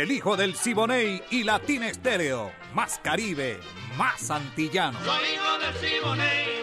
El hijo del Siboney y Latina Estéreo. Más Caribe, más antillano. Soy hijo del Siboney,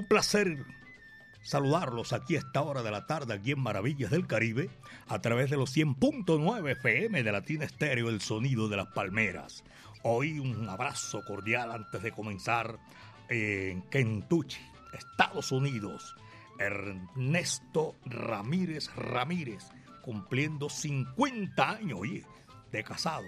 un placer saludarlos aquí a esta hora de la tarde, aquí en Maravillas del Caribe, a través de los 100.9 FM de Latina Estéreo, el sonido de las palmeras. Hoy un abrazo cordial antes de comenzar en Kentucky, Estados Unidos. Ernesto Ramírez Ramírez, cumpliendo 50 años, de casado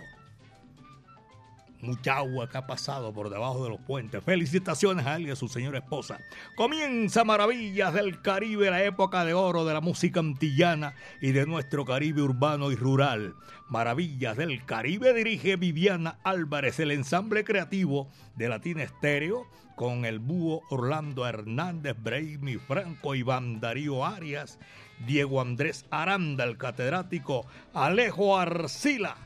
mucha agua que ha pasado por debajo de los puentes. Felicitaciones a él y a su señora esposa. Comienza Maravillas del Caribe, la época de oro de la música antillana y de nuestro Caribe urbano y rural. Maravillas del Caribe dirige Viviana Álvarez, el ensamble creativo de Latina Estéreo, con el búho Orlando Hernández, Braimi Franco, Iván Darío Arias, Diego Andrés Aranda, el catedrático Alejo Arcila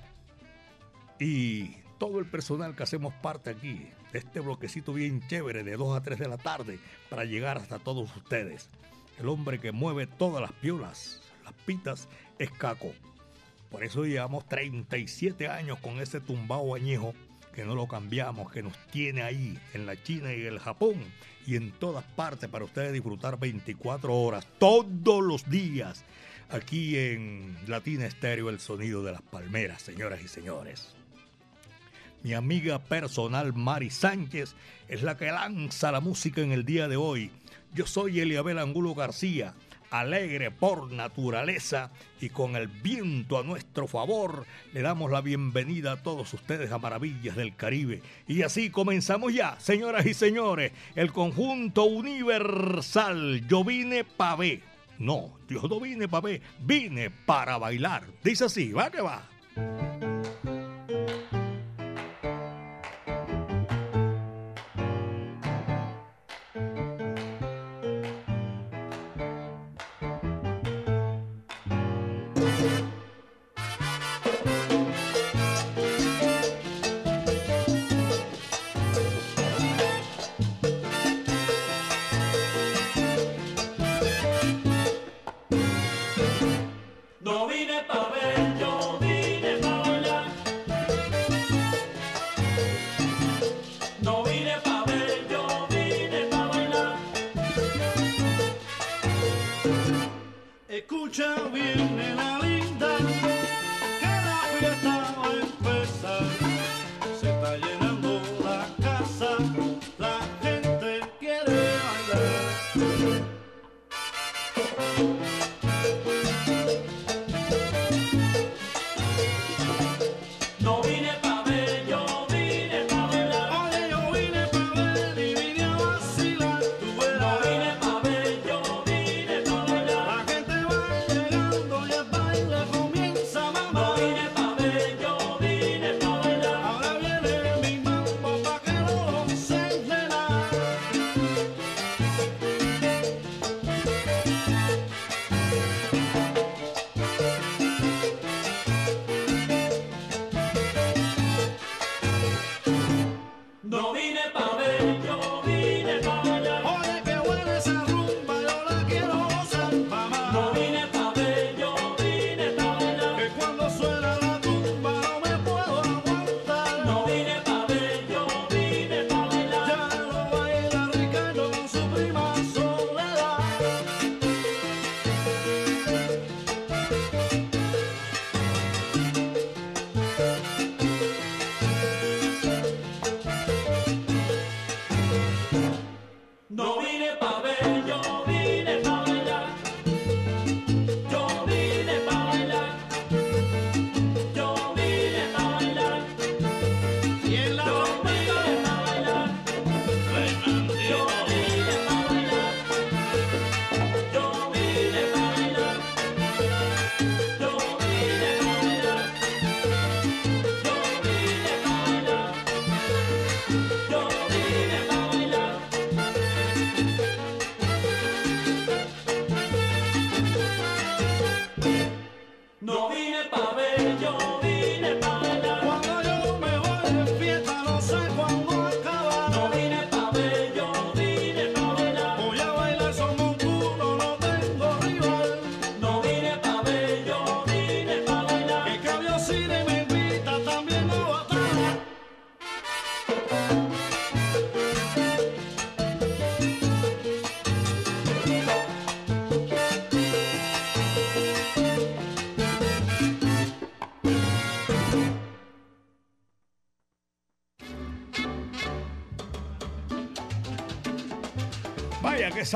y todo el personal que hacemos parte aquí de este bloquecito bien chévere de 2 a 3 de la tarde para llegar hasta todos ustedes. El hombre que mueve todas las piolas, las pitas, es Caco. Por eso llevamos 37 años con ese tumbao añejo que no lo cambiamos, que nos tiene ahí en la China y el Japón y en todas partes para ustedes disfrutar 24 horas, todos los días, aquí en Latina Estéreo, el sonido de las palmeras, señoras y señores. Mi amiga personal Mari Sánchez es la que lanza la música en el día de hoy. Yo soy Eliabel Angulo García, alegre por naturaleza y con el viento a nuestro favor, le damos la bienvenida a todos ustedes a Maravillas del Caribe. Y así comenzamos ya, señoras y señores, el conjunto universal. Yo vine pa' ver. No, yo no vine pa' ver, vine para bailar. Dice así, va que va.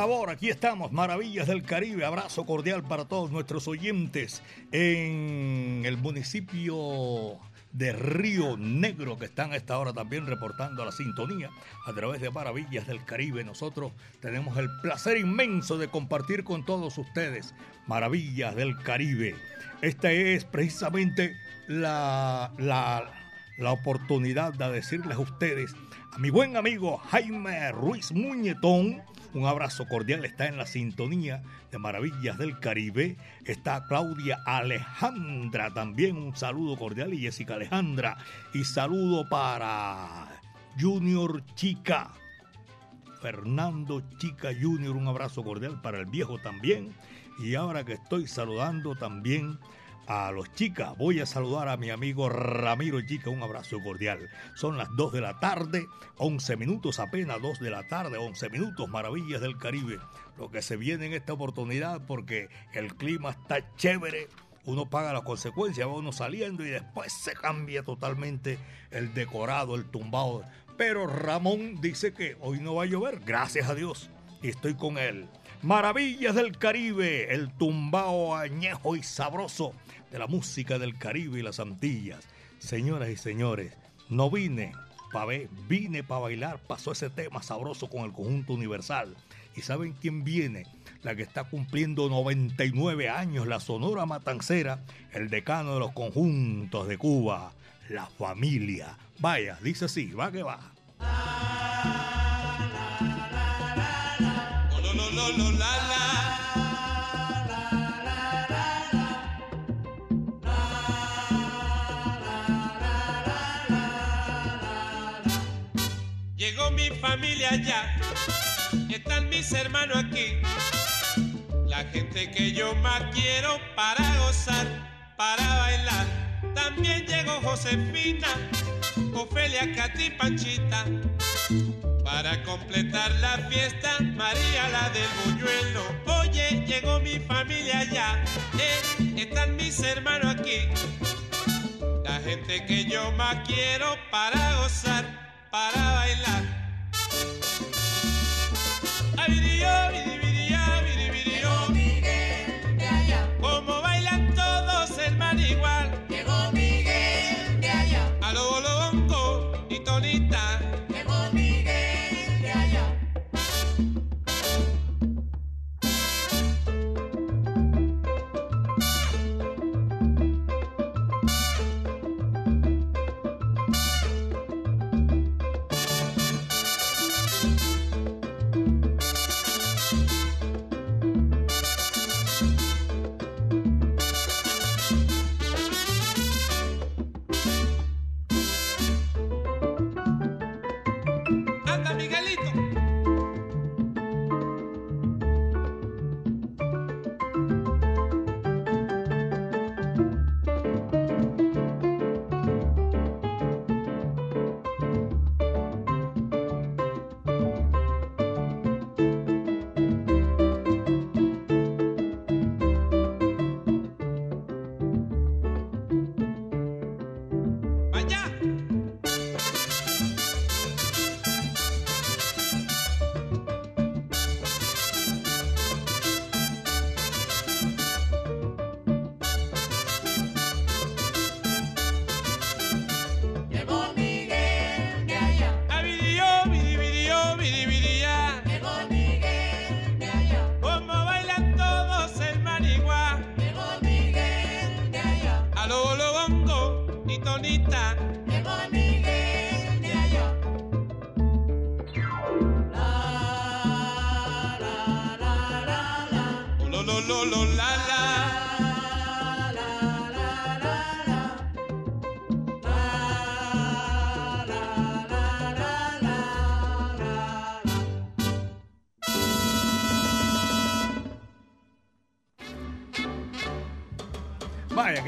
Sabor. Aquí estamos, Maravillas del Caribe. Abrazo cordial para todos nuestros oyentes en el municipio de Río Negro que están a esta hora también reportando la sintonía a través de Maravillas del Caribe. Nosotros tenemos el placer inmenso de compartir con todos ustedes Maravillas del Caribe. Esta es precisamente la, la, la oportunidad de decirles a ustedes, a mi buen amigo Jaime Ruiz Muñetón, un abrazo cordial, está en la sintonía de Maravillas del Caribe. Está Claudia Alejandra, también un saludo cordial y Jessica Alejandra. Y saludo para Junior Chica. Fernando Chica Junior, un abrazo cordial para el viejo también. Y ahora que estoy saludando también a los chicas. Voy a saludar a mi amigo Ramiro Chica, un abrazo cordial. Son las 2 de la tarde, 11 minutos apenas, 2 de la tarde, 11 minutos, maravillas del Caribe. Lo que se viene en esta oportunidad porque el clima está chévere. Uno paga las consecuencias, va uno saliendo y después se cambia totalmente el decorado, el tumbado. Pero Ramón dice que hoy no va a llover, gracias a Dios. Y estoy con él. Maravillas del Caribe, el tumbao añejo y sabroso de la música del Caribe y las Antillas. Señoras y señores, no vine para ver, vine para bailar, pasó ese tema sabroso con el conjunto universal. ¿Y saben quién viene? La que está cumpliendo 99 años, la Sonora Matancera, el decano de los conjuntos de Cuba, la familia. Vaya, dice así, va que va. Llegó mi familia ya, están mis hermanos aquí. La gente que yo más quiero para gozar, para bailar. También llegó Josefina, Ofelia, Katy, Panchita. Para completar la fiesta, María la del buñuelo. Oye, llegó mi familia ya, eh, están mis hermanos aquí. La gente que yo más quiero para gozar para bailar. Ay, Dios,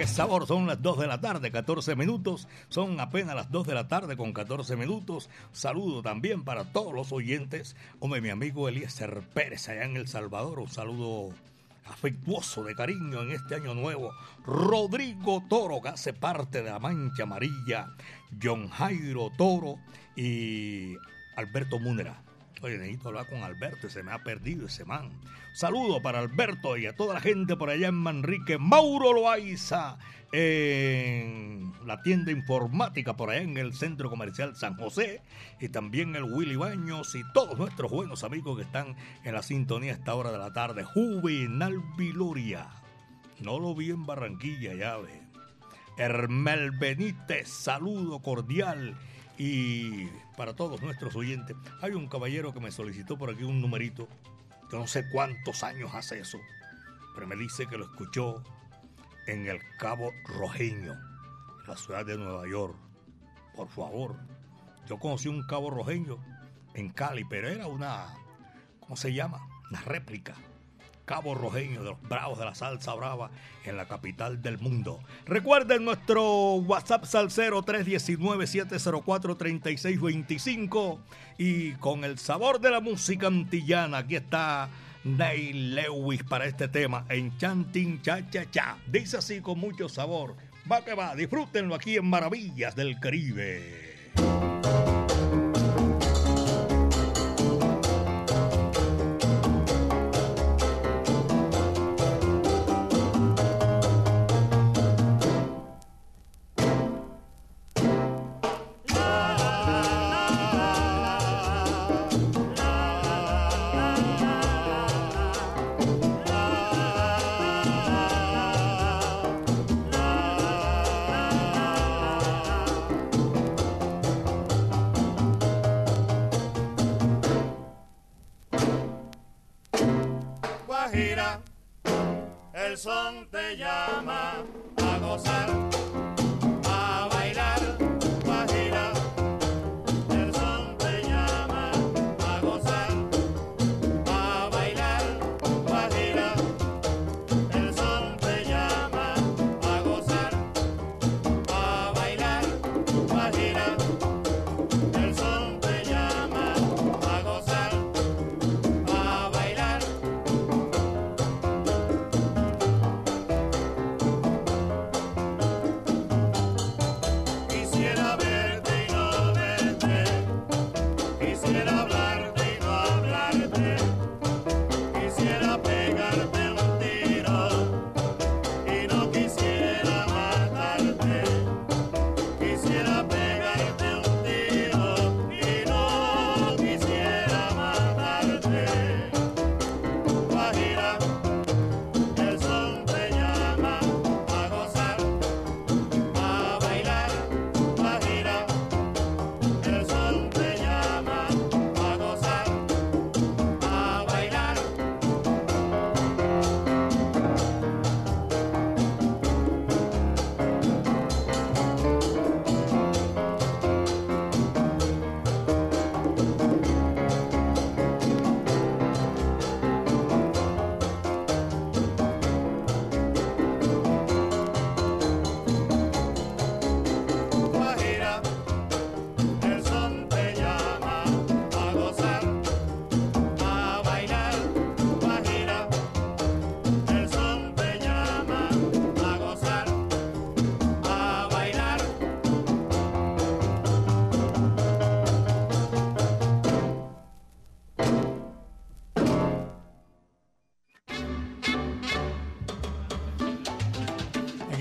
sabor. Son las 2 de la tarde, 14 minutos. Son apenas las 2 de la tarde con 14 minutos. Saludo también para todos los oyentes. Hombre, mi amigo Eliezer Pérez allá en El Salvador. Un saludo afectuoso de cariño en este año nuevo. Rodrigo Toro, que hace parte de la Mancha Amarilla. John Jairo Toro y Alberto Múnera. Oye, necesito hablar con Alberto, se me ha perdido ese man. Saludo para Alberto y a toda la gente por allá en Manrique. Mauro Loaiza en la tienda informática por allá en el Centro Comercial San José. Y también el Willy Baños y todos nuestros buenos amigos que están en la sintonía a esta hora de la tarde. Juvenal Viloria. No lo vi en Barranquilla, ya ve. Hermel Benítez, saludo cordial. Y para todos nuestros oyentes, hay un caballero que me solicitó por aquí un numerito. Yo no sé cuántos años hace eso, pero me dice que lo escuchó en el Cabo Rojeño, la ciudad de Nueva York. Por favor, yo conocí un Cabo Rojeño en Cali, pero era una, ¿cómo se llama? Una réplica. Cabo Rojeño de los Bravos de la Salsa Brava en la capital del mundo. Recuerden nuestro WhatsApp Salcero 319-704-3625 y con el sabor de la música antillana, aquí está Neil Lewis para este tema, Enchanting Cha Cha Cha. Dice así con mucho sabor. Va que va, disfrútenlo aquí en Maravillas del Caribe. Guajira, el son te llama a gozar,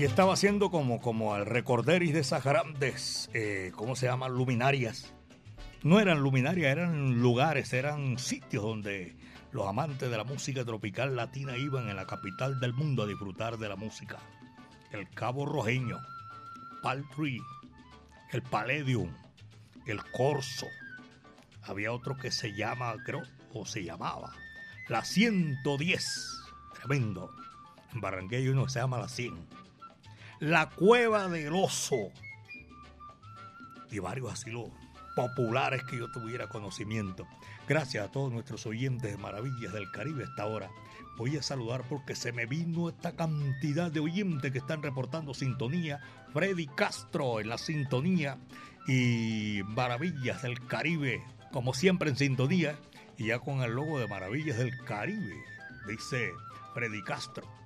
Y estaba haciendo como, como al recorderis de esas grandes, eh, ¿cómo se llaman? Luminarias. No eran luminarias, eran lugares, eran sitios donde los amantes de la música tropical latina iban en la capital del mundo a disfrutar de la música. El Cabo Rojeño. Paltry, el Palladium, el Corso. Había otro que se llama, creo, o se llamaba, la 110. Tremendo. En Barranquilla uno se llama la 100. La Cueva del Oso. Y varios asilos populares que yo tuviera conocimiento. Gracias a todos nuestros oyentes de Maravillas del Caribe esta hora. Voy a saludar porque se me vino esta cantidad de oyentes que están reportando sintonía. Freddy Castro en la sintonía y Maravillas del Caribe, como siempre en sintonía y ya con el logo de Maravillas del Caribe, dice Freddy Castro.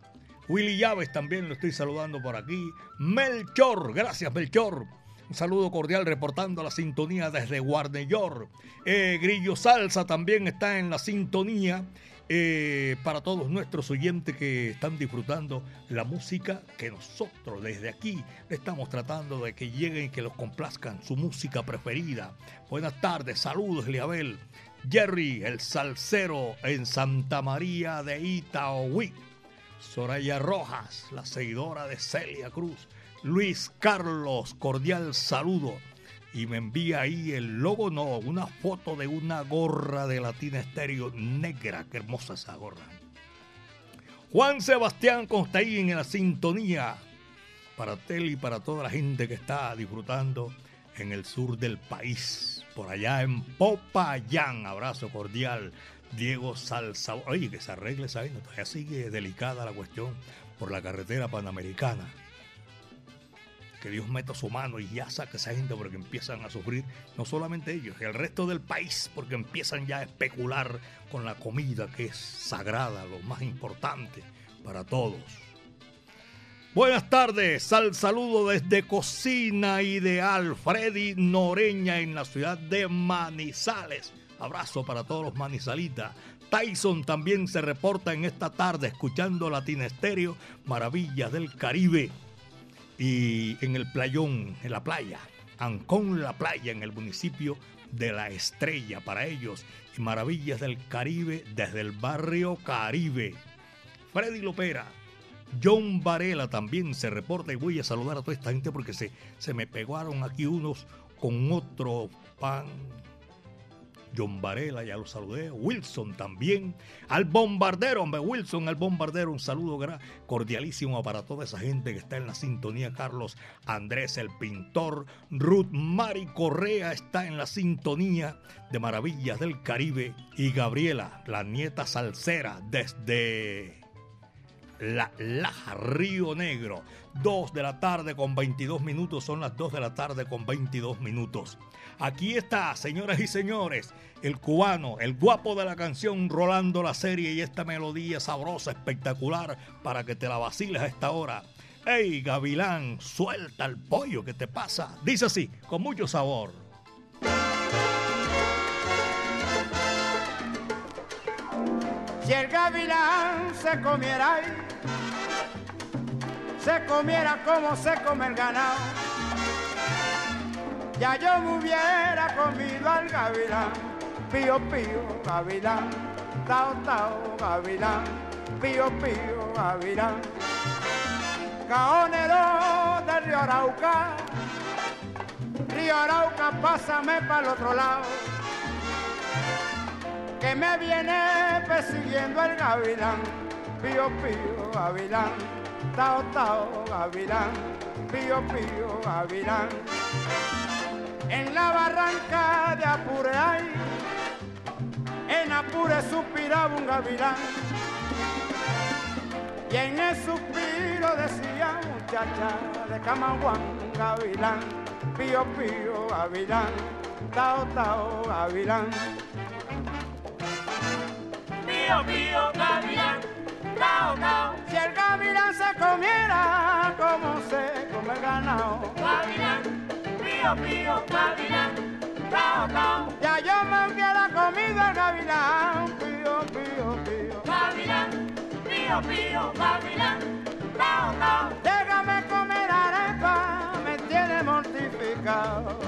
Willy Llaves también lo estoy saludando por aquí. Melchor, gracias Melchor. Un saludo cordial reportando la sintonía desde Guarnellor. Eh, Grillo Salsa también está en la sintonía. Eh, para todos nuestros oyentes que están disfrutando la música que nosotros desde aquí estamos tratando de que lleguen y que los complazcan su música preferida. Buenas tardes, saludos, Liabel. Jerry, el salsero en Santa María de Itaoí. Soraya Rojas, la seguidora de Celia Cruz. Luis Carlos, cordial saludo. Y me envía ahí el logo, no, una foto de una gorra de Latina Estéreo negra. Qué hermosa esa gorra. Juan Sebastián Constaín en la sintonía. Para Tel y para toda la gente que está disfrutando en el sur del país. Por allá en Popayán. Abrazo cordial. Diego Salsa. Oye, que se arregle esa vaina. Todavía sigue delicada la cuestión por la carretera panamericana que Dios meta su mano y ya saque esa gente porque empiezan a sufrir, no solamente ellos, el resto del país, porque empiezan ya a especular con la comida que es sagrada, lo más importante para todos. Buenas tardes, al saludo desde Cocina Ideal, Freddy Noreña en la ciudad de Manizales. Abrazo para todos los manizalitas. Tyson también se reporta en esta tarde escuchando Latina Estéreo, Maravillas del Caribe y en el playón, en la playa, Ancón la playa, en el municipio de La Estrella para ellos y Maravillas del Caribe desde el barrio Caribe. Freddy Lopera, John Varela también se reporta y voy a saludar a toda esta gente porque se, se me pegaron aquí unos con otro pan John Varela, ya lo saludé, Wilson también, al bombardero, hombre, Wilson, al bombardero, un saludo cordialísimo para toda esa gente que está en la sintonía, Carlos Andrés, el pintor, Ruth Mari Correa está en la sintonía de Maravillas del Caribe. Y Gabriela, la nieta salsera desde... La Laja, Río Negro. 2 de la tarde con 22 minutos, son las 2 de la tarde con 22 minutos. Aquí está, señoras y señores, el cubano, el guapo de la canción, rolando la serie y esta melodía sabrosa, espectacular, para que te la vaciles a esta hora. ¡Ey, Gavilán, suelta el pollo! ¿Qué te pasa? Dice así, con mucho sabor. Si el gavilán se comiera, se comiera como se come el ganado. Ya yo me hubiera comido al gavilán, pío pío gavilán, tao tao gavilán, pío pío gavilán. Caonero del río Arauca, río Arauca, pásame para el otro lado, que me viene persiguiendo el gavilán, pío pío gavilán, tao tao gavilán, pío pío gavilán. En la barranca de Apure hay, en Apure suspiraba un gavilán, y en el suspiro decía muchacha de Camaguán, gavilán, pío pío gavilán, tao tao gavilán. Pío pío gavilán, tao tao. Si el gavilán se comiera como se come el ganado, gavilán pío, pío, gavilán, cao, cao. Ya yo me hubiera comido el gavilán, pío, pío, pío. Gavilán, pío, pío, gavilán, cao, cao. Déjame comer arepa, me tiene mortificado.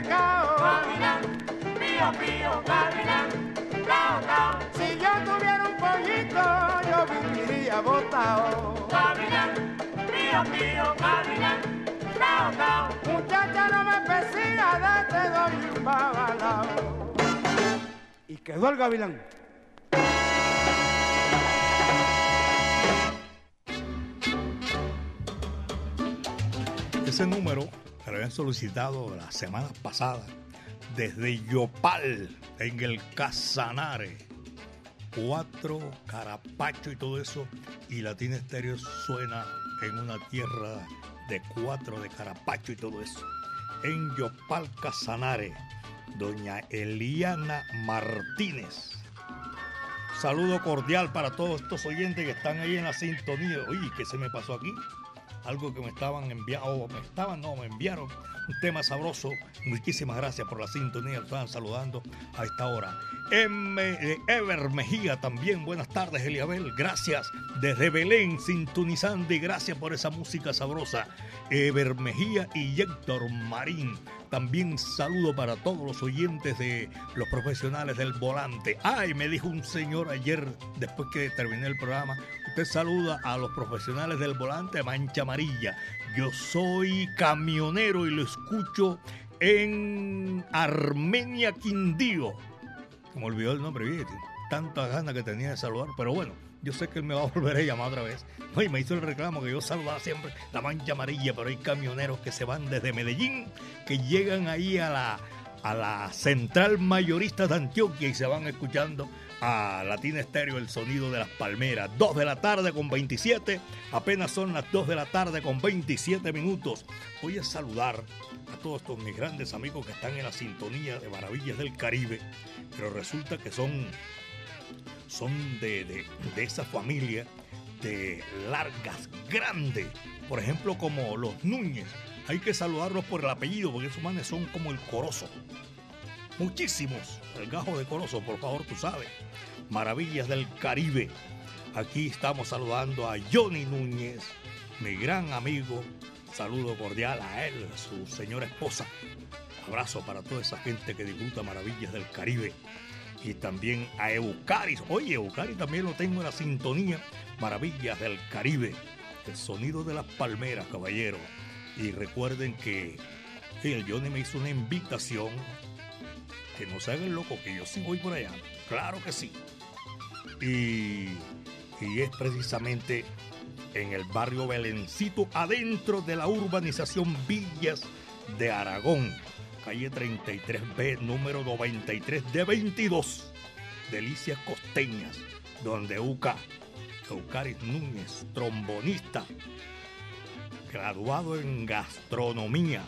Mantecao. Gavilán, pío, pío, gavilán, tao, tao. Si yo tuviera un pollito, yo viviría botao. Gavilán, pío, pío, gavilán, tao, tao. Muchacha no me persiga, de te doy un babalao. Y quedó el gavilán. Solicitado la semana pasada desde Yopal, en el Casanare. Cuatro, Carapacho y todo eso. Y Latina Estéreo suena en una tierra de cuatro, de Carapacho y todo eso. En Yopal, Casanare, doña Eliana Martínez. Saludo cordial para todos estos oyentes que están ahí en la sintonía. Oye, ¿qué se me pasó aquí? Algo que me estaban enviando, me estaban, no, me enviaron un tema sabroso. Muchísimas gracias por la sintonía, estaban saludando a esta hora. M, eh, Ever Mejía también, buenas tardes Eliabel, gracias desde Belén, sintonizando y gracias por esa música sabrosa. Ever Mejía y Héctor Marín. También saludo para todos los oyentes de los profesionales del volante. Ay, me dijo un señor ayer, después que terminé el programa, usted saluda a los profesionales del volante Mancha Amarilla. Yo soy camionero y lo escucho en Armenia Quindío. Me olvidó el nombre, fíjate. Tanta gana que tenía de saludar, pero bueno, yo sé que él me va a volver a llamar otra vez. Me hizo el reclamo que yo saludaba siempre la mancha amarilla, pero hay camioneros que se van desde Medellín, que llegan ahí a la, a la central mayorista de Antioquia y se van escuchando a Latina Estéreo el sonido de las palmeras. 2 de la tarde con 27, apenas son las 2 de la tarde con 27 minutos. Voy a saludar a todos estos mis grandes amigos que están en la sintonía de Maravillas del Caribe, pero resulta que son son de, de, de, esa familia de largas, grandes. Por ejemplo, como los Núñez. Hay que saludarlos por el apellido, porque esos manes son como el Corozo. Muchísimos. El gajo de Corozo, por favor, tú sabes. Maravillas del Caribe. Aquí estamos saludando a Johnny Núñez, mi gran amigo. Saludo cordial a él, a su señora esposa. Abrazo para toda esa gente que disfruta Maravillas del Caribe y también a Eucaris. Oye, Eucaris también lo tengo en la sintonía Maravillas del Caribe. El sonido de las palmeras, caballero. Y recuerden que el Johnny me hizo una invitación. Que no se hagan loco, que yo sí voy por allá. Claro que sí. Y, y es precisamente en el barrio Belencito, adentro de la urbanización Villas de Aragón calle 33B, número 93 de 22, Delicias Costeñas, donde Uca, Eucaris Núñez, trombonista, graduado en gastronomía,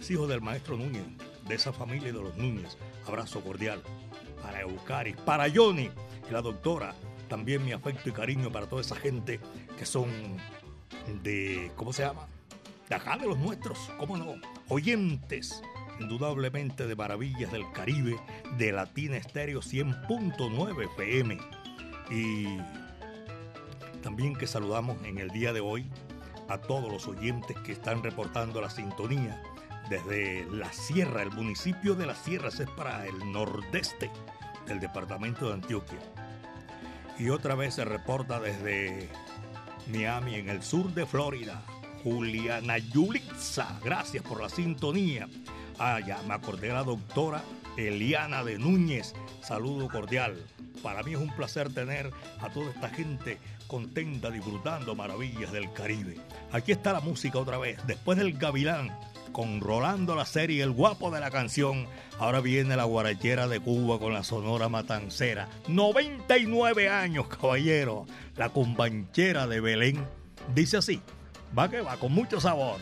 es hijo del maestro Núñez, de esa familia de los Núñez. Abrazo cordial para Eucaris, para Johnny y la doctora. También mi afecto y cariño para toda esa gente que son de, ¿cómo se llama? De acá de los nuestros, ¿cómo no? Oyentes indudablemente de Maravillas del Caribe de Latina Estéreo 100.9 FM. Y también que saludamos en el día de hoy a todos los oyentes que están reportando la sintonía desde la Sierra, el municipio de las Sierras es para el nordeste del departamento de Antioquia. Y otra vez se reporta desde Miami, en el sur de Florida, Juliana Yulitza. Gracias por la sintonía. Ah, ya me acordé de la doctora Eliana de Núñez. Saludo cordial. Para mí es un placer tener a toda esta gente contenta disfrutando maravillas del Caribe. Aquí está la música otra vez. Después del Gavilán, con Rolando la serie El guapo de la canción, ahora viene la guarachera de Cuba con la sonora matancera. 99 años, caballero. La cumbanchera de Belén. Dice así, va que va, con mucho sabor.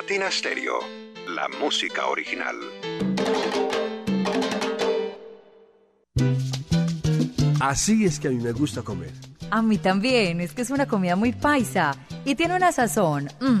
Latina Stereo, la música original. Así es que a mí me gusta comer. A mí también, es que es una comida muy paisa y tiene una sazón, mm,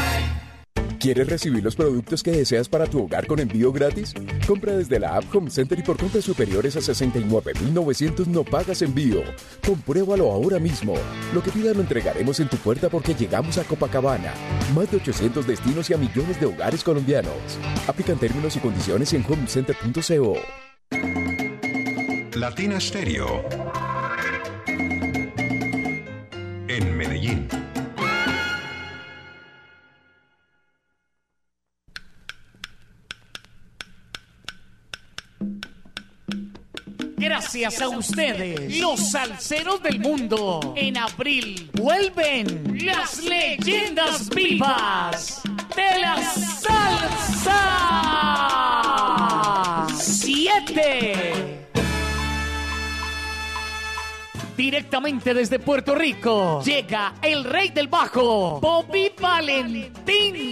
¿Quieres recibir los productos que deseas para tu hogar con envío gratis? Compra desde la app Home Center y por compras superiores a 69.900 no pagas envío. Compruébalo ahora mismo. Lo que pidas lo entregaremos en tu puerta porque llegamos a Copacabana. Más de 800 destinos y a millones de hogares colombianos. Aplican términos y condiciones en homecenter.co. Latina Stereo. En Medellín. Gracias a ustedes, los salseros del mundo. En abril vuelven las leyendas vivas de la salsa. Siete. Directamente desde Puerto Rico llega el rey del bajo, Bobby Valentín.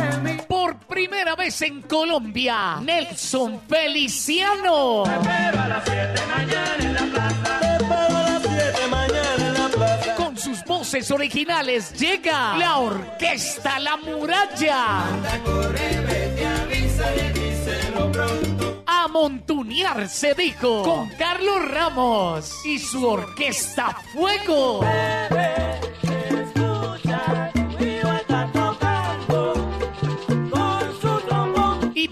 mí. Primera vez en Colombia, Nelson Feliciano. Te espero a las 7 mañana en la plaza. Te espero a las 7 mañana en la plaza. Con sus voces originales llega la Orquesta La Muralla. A montunear se dijo con Carlos Ramos y su Orquesta Fuego.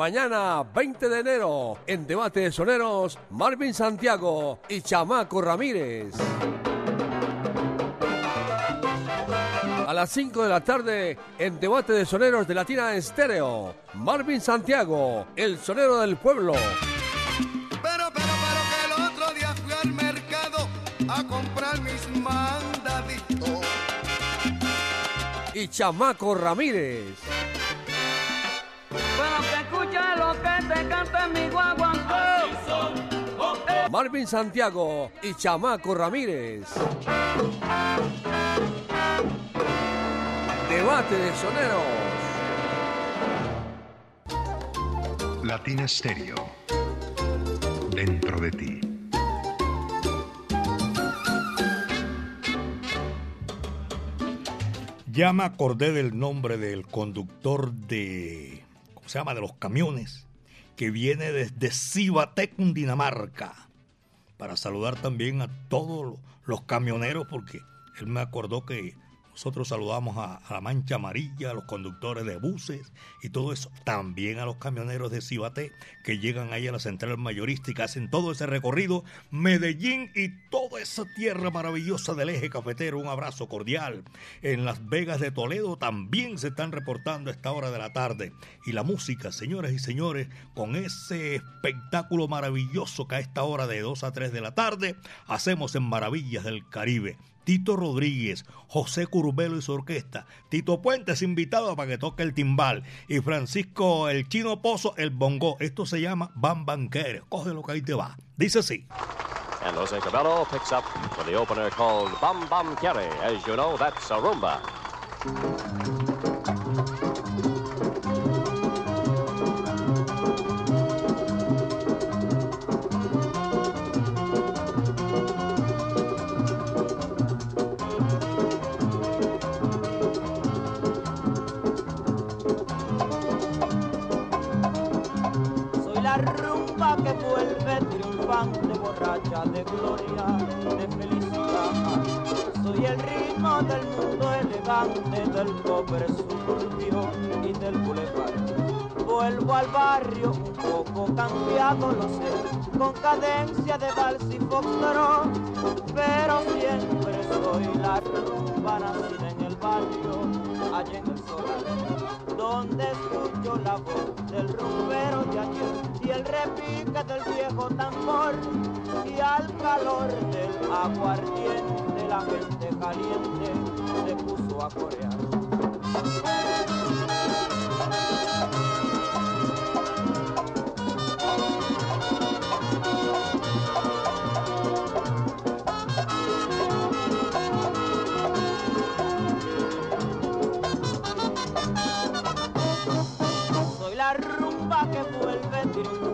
Mañana, 20 de enero, en Debate de Soneros, Marvin Santiago y Chamaco Ramírez. A las 5 de la tarde, en Debate de Soneros de Latina Estéreo, Marvin Santiago, el sonero del pueblo. Pero, pero, pero que el otro día fui al mercado a comprar mis mandaditos. Y Chamaco Ramírez. Bueno, que escucha lo que te canta mi guaguancó. Marvin Santiago y Chamaco Ramírez. Debate de soneros. Latina Stereo. Dentro de ti. Ya me acordé del nombre del conductor de, ¿cómo se llama? De los camiones, que viene desde Cibatec, Cundinamarca, para saludar también a todos los camioneros, porque él me acordó que nosotros saludamos a, la Mancha Amarilla, a los conductores de buses y todo eso. También a los camioneros de Cibaté que llegan ahí a la central que hacen todo ese recorrido. Medellín y toda esa tierra maravillosa del eje cafetero. Un abrazo cordial. En Las Vegas de Toledo también se están reportando a esta hora de la tarde. Y la música, señoras y señores, con ese espectáculo maravilloso que a esta hora de 2 a 3 de la tarde hacemos en Maravillas del Caribe. Tito Rodríguez, José Curbelo y su orquesta, Tito Puentes invitado para que toque el timbal y Francisco el Chino Pozo el bongo. Esto se llama Bam Banquere. Coge lo que ahí te va. Dice así. And Jose Cabello picks up for the opener called Bam Bam Kere. As you know, that's a rumba. De gloria, de felicidad. Soy el ritmo del mundo elegante, del pobre suburbio y del boulevard. Vuelvo al barrio un poco cambiado, lo sé, con cadencia de vals y foxtrot, pero siempre soy la rumba nacida en el barrio, allá en el donde escucho la voz del rumbero de ayer y el repique del viejo tambor y al calor del aguardiente la gente caliente se puso a corear.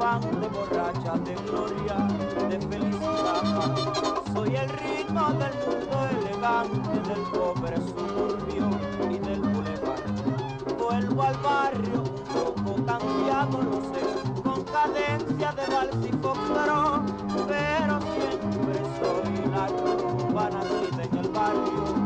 Triunfante, borracha de gloria, de felicidad. Soy el ritmo del mundo elegante, del pobre suburbio y del boulevard. Vuelvo al barrio un poco cambiado, lo sé, con cadencia de vals y foxtrot, pero siempre soy la nacida en el barrio,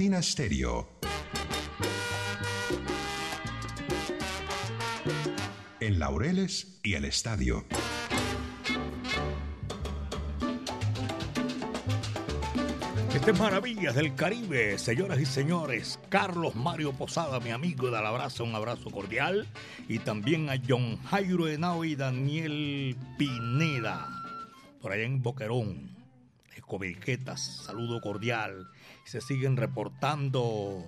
Latina Stereo. En Laureles y el Estadio. Este es Maravillas del Caribe, señoras y señores. Carlos Mario Posada, mi amigo, da el abrazo, un abrazo cordial. Y también a John Jairo Henao y Daniel Pineda, por allá en Boquerón, Escobilquetas, saludo cordial. Se siguen reportando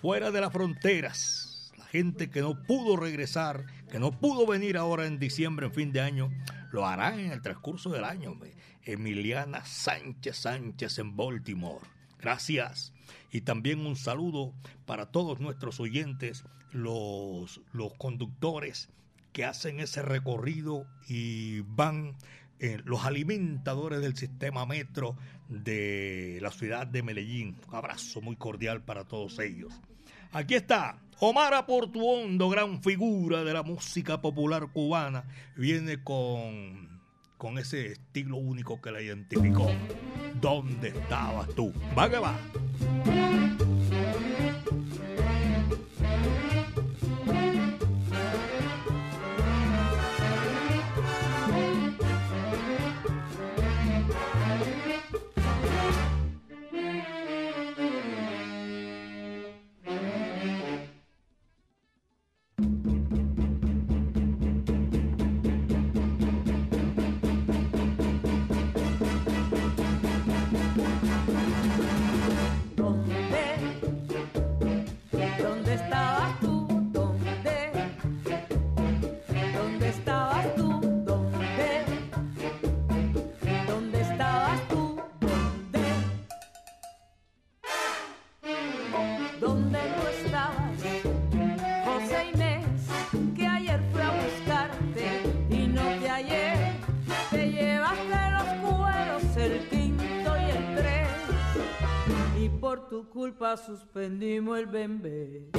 fuera de las fronteras. La gente que no pudo regresar, que no pudo venir ahora en diciembre, en fin de año, lo hará en el transcurso del año. Emiliana Sánchez Sánchez en Baltimore. Gracias. Y también un saludo para todos nuestros oyentes, los, los conductores que hacen ese recorrido y van eh, los alimentadores del sistema metro de la ciudad de Medellín. Un abrazo muy cordial para todos ellos. Aquí está Omar Portuondo, gran figura de la música popular cubana, viene con con ese estilo único que la identificó. ¿Dónde estabas tú? Va que va. Suspendimos el bembé.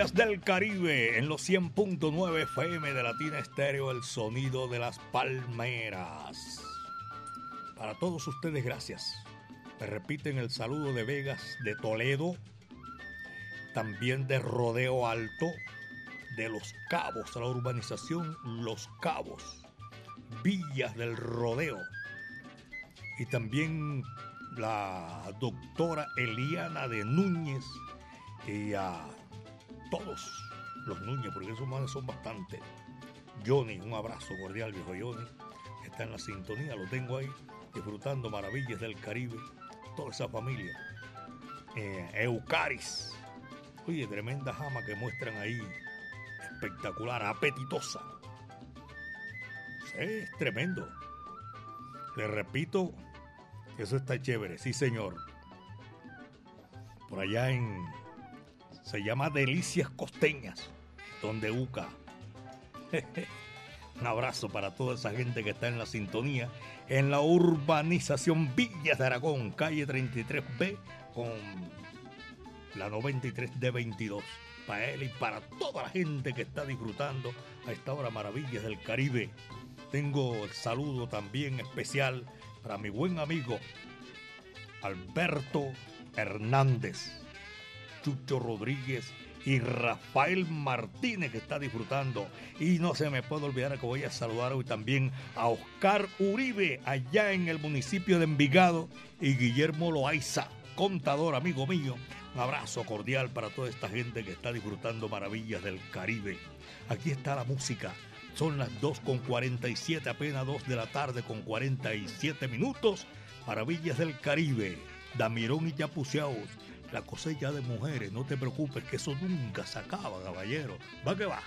Del Caribe en los 100.9 FM de Latina Estéreo, el sonido de las palmeras. Para todos ustedes, gracias. Me repiten el saludo de Vegas, de Toledo, también de Rodeo Alto, de Los Cabos, la urbanización Los Cabos, Villas del Rodeo. Y también la doctora Eliana de Núñez y a todos los Núñez, porque esos manes son bastantes. Johnny, un abrazo cordial, viejo Johnny. Está en la sintonía, lo tengo ahí, disfrutando maravillas del Caribe. Toda esa familia. Eh, Eucaris. Oye, tremenda jama que muestran ahí. Espectacular, apetitosa. Es tremendo. Le repito, eso está chévere, sí señor. Por allá en se llama Delicias Costeñas, donde UCA. Un abrazo para toda esa gente que está en la sintonía en la urbanización Villas de Aragón, calle 33B con la 93 d 22. Para él y para toda la gente que está disfrutando a esta hora Maravillas del Caribe. Tengo el saludo también especial para mi buen amigo Alberto Hernández Chucho Rodríguez y Rafael Martínez que está disfrutando. Y no se me puede olvidar que voy a saludar hoy también a Oscar Uribe allá en el municipio de Envigado y Guillermo Loaiza, contador amigo mío. Un abrazo cordial para toda esta gente que está disfrutando maravillas del Caribe. Aquí está la música. Son las 2 con 47, apenas 2 de la tarde con 47 minutos. Maravillas del Caribe. Damirón y Yapuceaos la cosecha de mujeres. No te preocupes, que eso nunca se acaba, caballero. Va que va.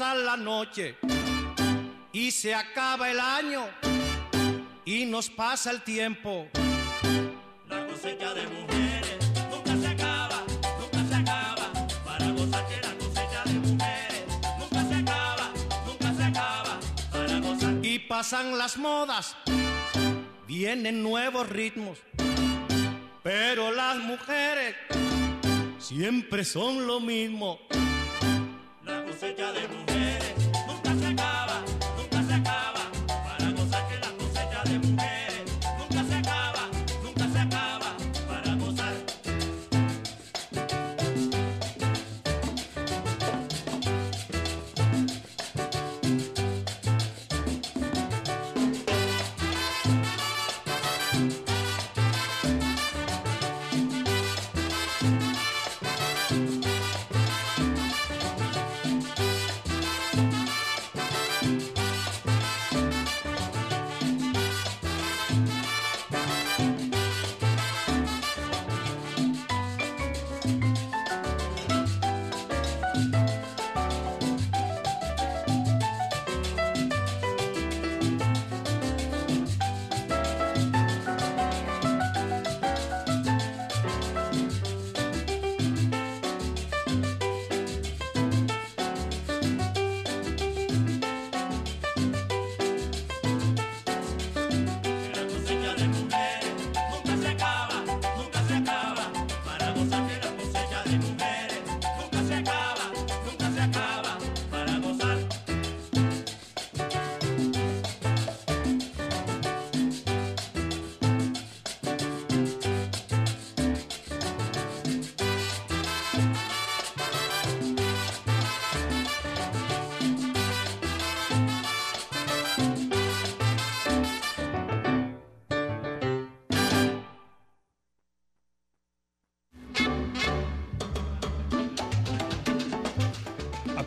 Y pasa la noche y se acaba el año y nos pasa el tiempo. La cosecha de mujeres nunca se acaba, nunca se acaba. Para gozar que la cosecha de mujeres nunca se acaba, nunca se acaba. Para gozar. Y pasan las modas, vienen nuevos ritmos, pero las mujeres siempre son lo mismo. La cosecha de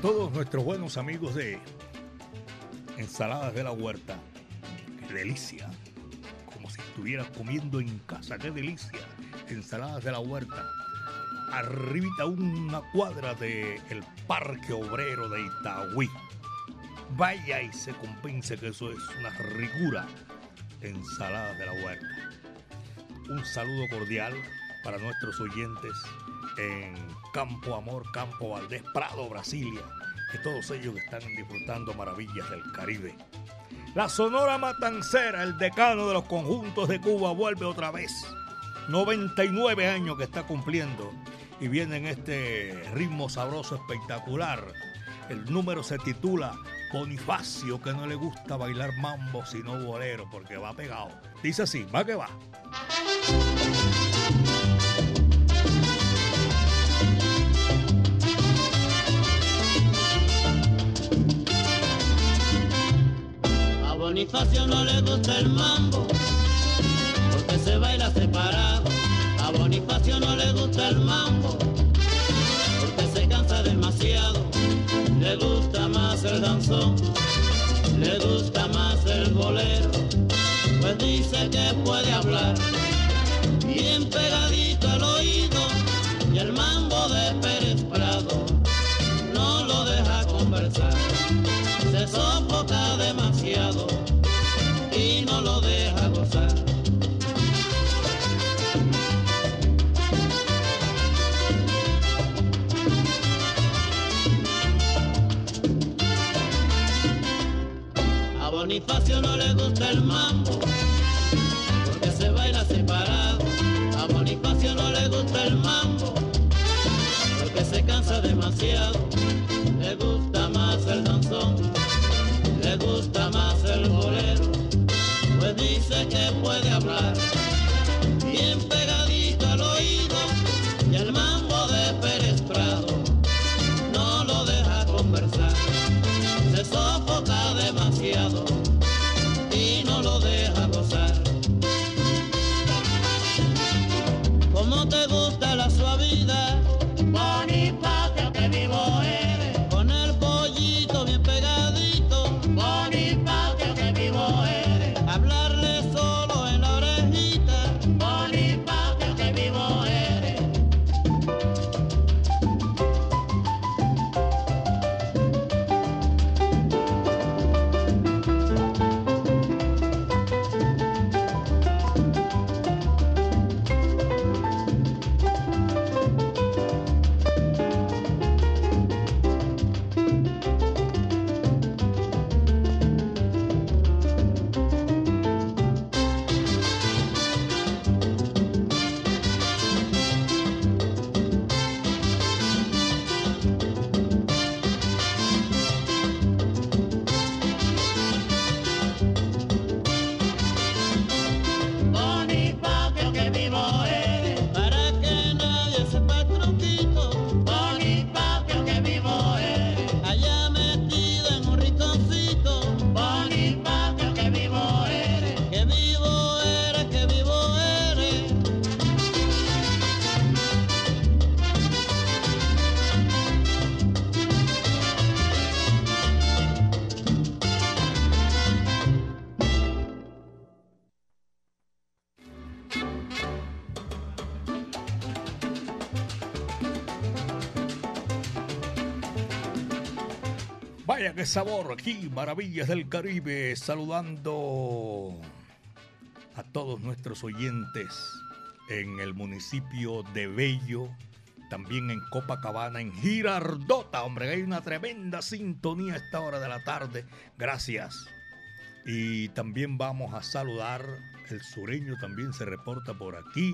todos nuestros buenos amigos de Ensaladas de la Huerta. Qué delicia. Como si estuvieras comiendo en casa. ¡Qué delicia! Ensaladas de la huerta. Arribita una cuadra del el Parque Obrero de Itagüí. Vaya y se compense que eso es una ricura. Ensaladas de la huerta. Un saludo cordial para nuestros oyentes en Campo Amor, Campo Valdés, Prado, Brasilia, que todos ellos están disfrutando maravillas del Caribe. La Sonora Matancera, el decano de los conjuntos de Cuba, vuelve otra vez. 99 años que está cumpliendo y viene en este ritmo sabroso espectacular. El número se titula Bonifacio, que no le gusta bailar mambo sino bolero, porque va pegado. Dice así, va que va. Bonifacio no le gusta el mambo, porque se baila separado. A Bonifacio no le gusta el mambo, porque se cansa demasiado. Le gusta más el danzón, le gusta más el bolero, pues dice que puede hablar bien pegadito al oído y el mambo de Pérez Prado no lo deja conversar. Se sofoca el mambo porque se baila separado. A Bonifacio no le gusta el mambo porque se cansa demasiado. Le gusta más el danzón, le gusta más el bolero, pues dice que puede hablar Vaya qué sabor aquí, maravillas del Caribe, saludando a todos nuestros oyentes en el municipio de Bello, también en Copacabana, en Girardota, hombre, hay una tremenda sintonía a esta hora de la tarde, gracias. Y también vamos a saludar, el sureño también se reporta por aquí,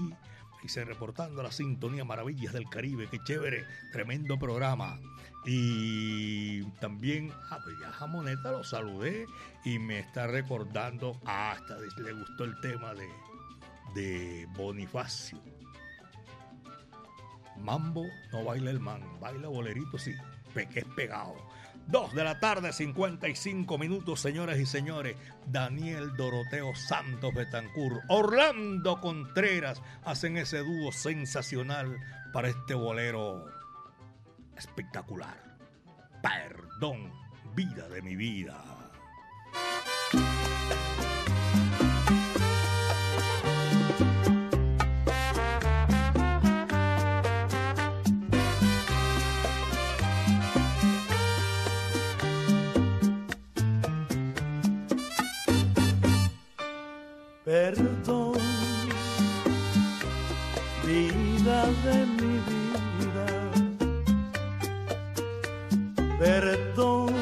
y se reportando la sintonía Maravillas del Caribe, qué chévere, tremendo programa. Y también, ah, pues ya Jamoneta lo saludé y me está recordando, ah, hasta le gustó el tema de, de Bonifacio. Mambo no baila el man, baila bolerito sí, que es pegado. Dos de la tarde, 55 minutos, señoras y señores. Daniel Doroteo Santos Betancur, Orlando Contreras hacen ese dúo sensacional para este bolero espectacular. Perdón, vida de mi vida. Perdón,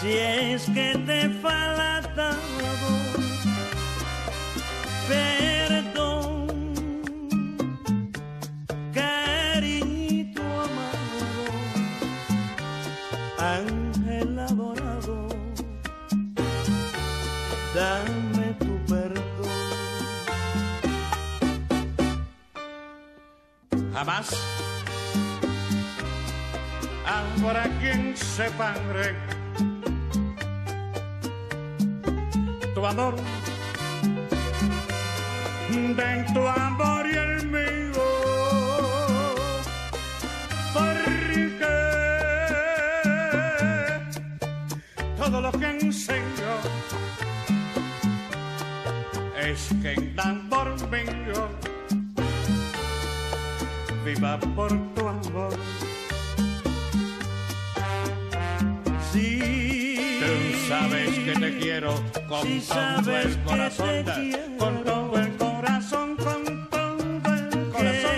si es que te he faltado. Perdón, cariñito amado, ángel adorado, dame tu perdón. Jamás habrá quien separe tu amor de tu amor y el mío. Porque todo lo que enseño es que en amor mío viva por que te quiero con Si todo el que corazón, quiero. con todo el corazón, con todo el corazón.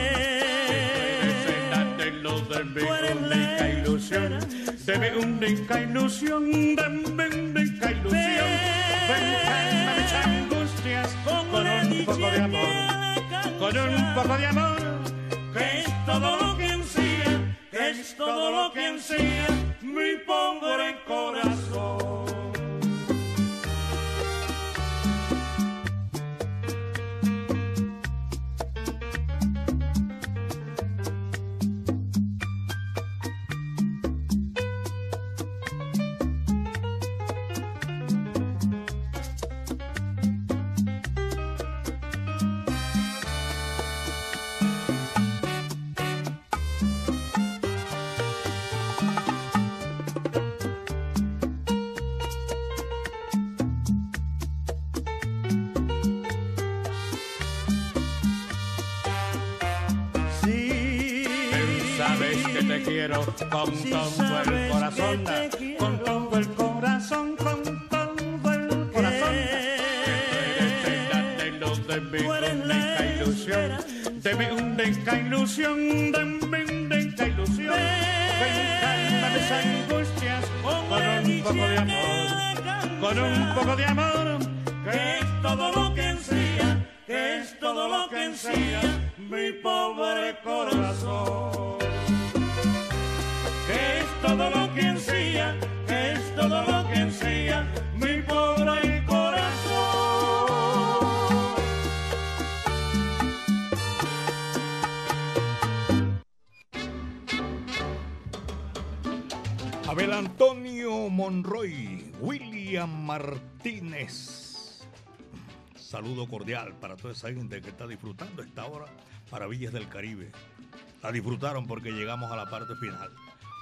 Darte lo de mi única ilusión, de mi única ilusión, de mi única ilusión. Ven, mis angustias con un poco de amor, con un poco de amor, que te quiero con Si todo el corazón, con todo el corazón, con todo el corazón. Que tú eres de mi única ilusión, de mi única ilusión, de mi única ilusión. Ven, calma mis angustias con un poco de amor, con un poco de amor, que es todo lo que ansía, que es todo lo que ansía mi pobre Monroy, William Martínez. Saludo cordial para toda esa gente que está disfrutando esta hora Maravillas del Caribe. La disfrutaron porque llegamos a la parte final.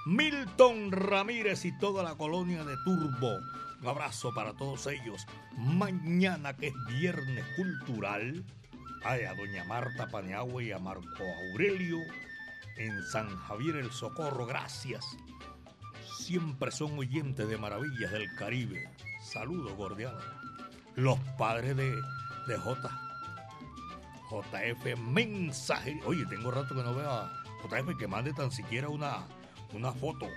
Milton Ramírez y toda la colonia de Turbo. Un abrazo para todos ellos. Mañana que es viernes cultural. Ay, a doña Marta Paniagua y a Marco Aurelio en San Javier el Socorro. Gracias siempre son oyentes de Maravillas del Caribe. Saludos cordiales. Los padres de, de J. JF Mensaje. Oye, tengo rato que no veo a JF que mande tan siquiera una, una foto.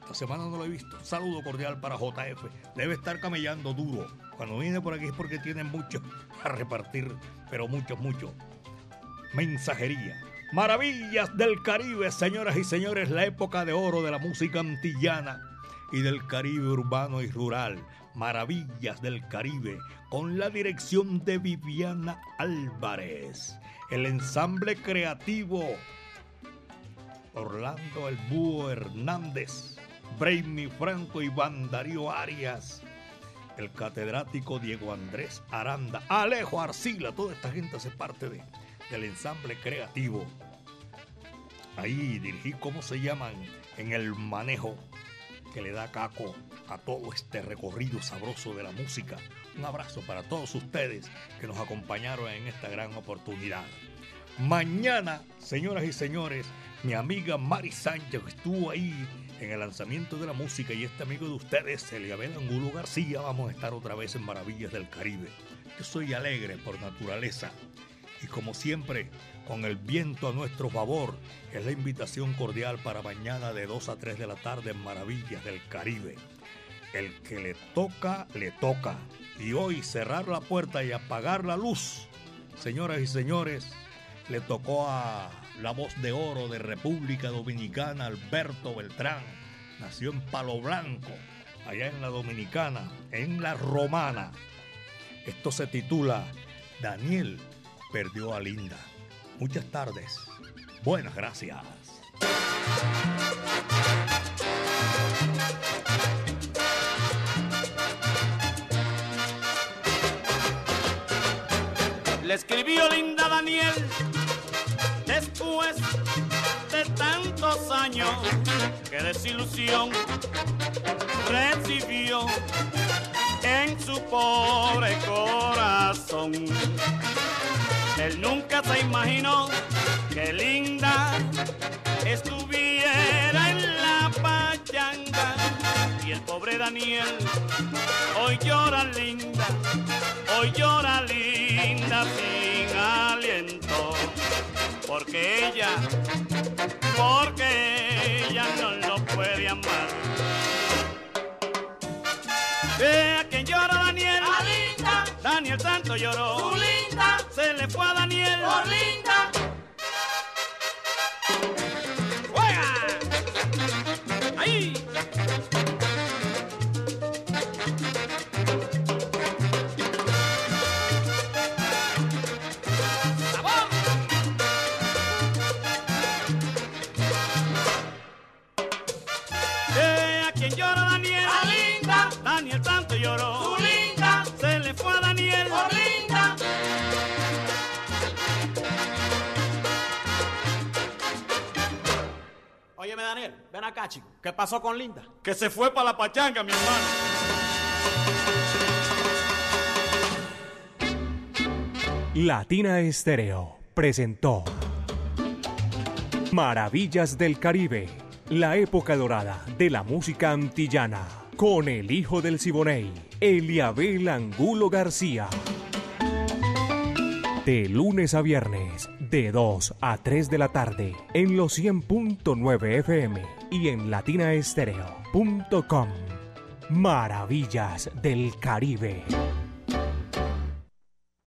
Esta semana no lo he visto. Saludo cordial para JF. Debe estar camellando duro. Cuando viene por aquí es porque tiene mucho a repartir, pero mucho, mucho. Mensajería. Maravillas del Caribe, señoras y señores, la época de oro de la música antillana y del Caribe urbano y rural. Maravillas del Caribe, con la dirección de Viviana Álvarez. El ensamble creativo Orlando El Búho Hernández, Brainy Franco, Iván Darío Arias, el catedrático Diego Andrés Aranda, Alejo Arcila, toda esta gente hace parte de, del ensamble creativo. Ahí dirigí cómo se llaman en el manejo que le da Caco a todo este recorrido sabroso de la música. Un abrazo para todos ustedes que nos acompañaron en esta gran oportunidad. Mañana, señoras y señores, mi amiga Mari Sánchez estuvo ahí en el lanzamiento de la música y este amigo de ustedes, Eliabel Angulo García, vamos a estar otra vez en Maravillas del Caribe. Yo soy alegre por naturaleza y como siempre, con el viento a nuestro favor, es la invitación cordial para mañana de 2 a 3 de la tarde en Maravillas del Caribe. El que le toca, le toca. Y hoy cerrar la puerta y apagar la luz, señoras y señores, le tocó a la voz de oro de República Dominicana, Alberto Beltrán. Nació en Palo Blanco, allá en la Dominicana, en la Romana. Esto se titula Daniel perdió a Linda. Muchas tardes. Buenas gracias. Le escribió Linda Daniel después de tantos años. Qué desilusión recibió en su pobre corazón. Él nunca se imaginó que Linda estuviera en la pachanga y el pobre Daniel hoy llora Linda, hoy llora Linda sin aliento, porque ella, porque ella no lo puede amar. Ve a quien llora Daniel, A Linda. Daniel tanto lloró, Su. Se le fue a Daniel, Por ven acá, chico. ¿Qué pasó con Linda? Que se fue para la pachanga, mi hermano. Latina Estéreo presentó Maravillas del Caribe, la época dorada de la música antillana, con el hijo del Siboney, Eliabel Angulo García. De lunes a viernes, de 2 a 3 de la tarde, en los 100.9 FM y en latinaestereo.com. Maravillas del Caribe.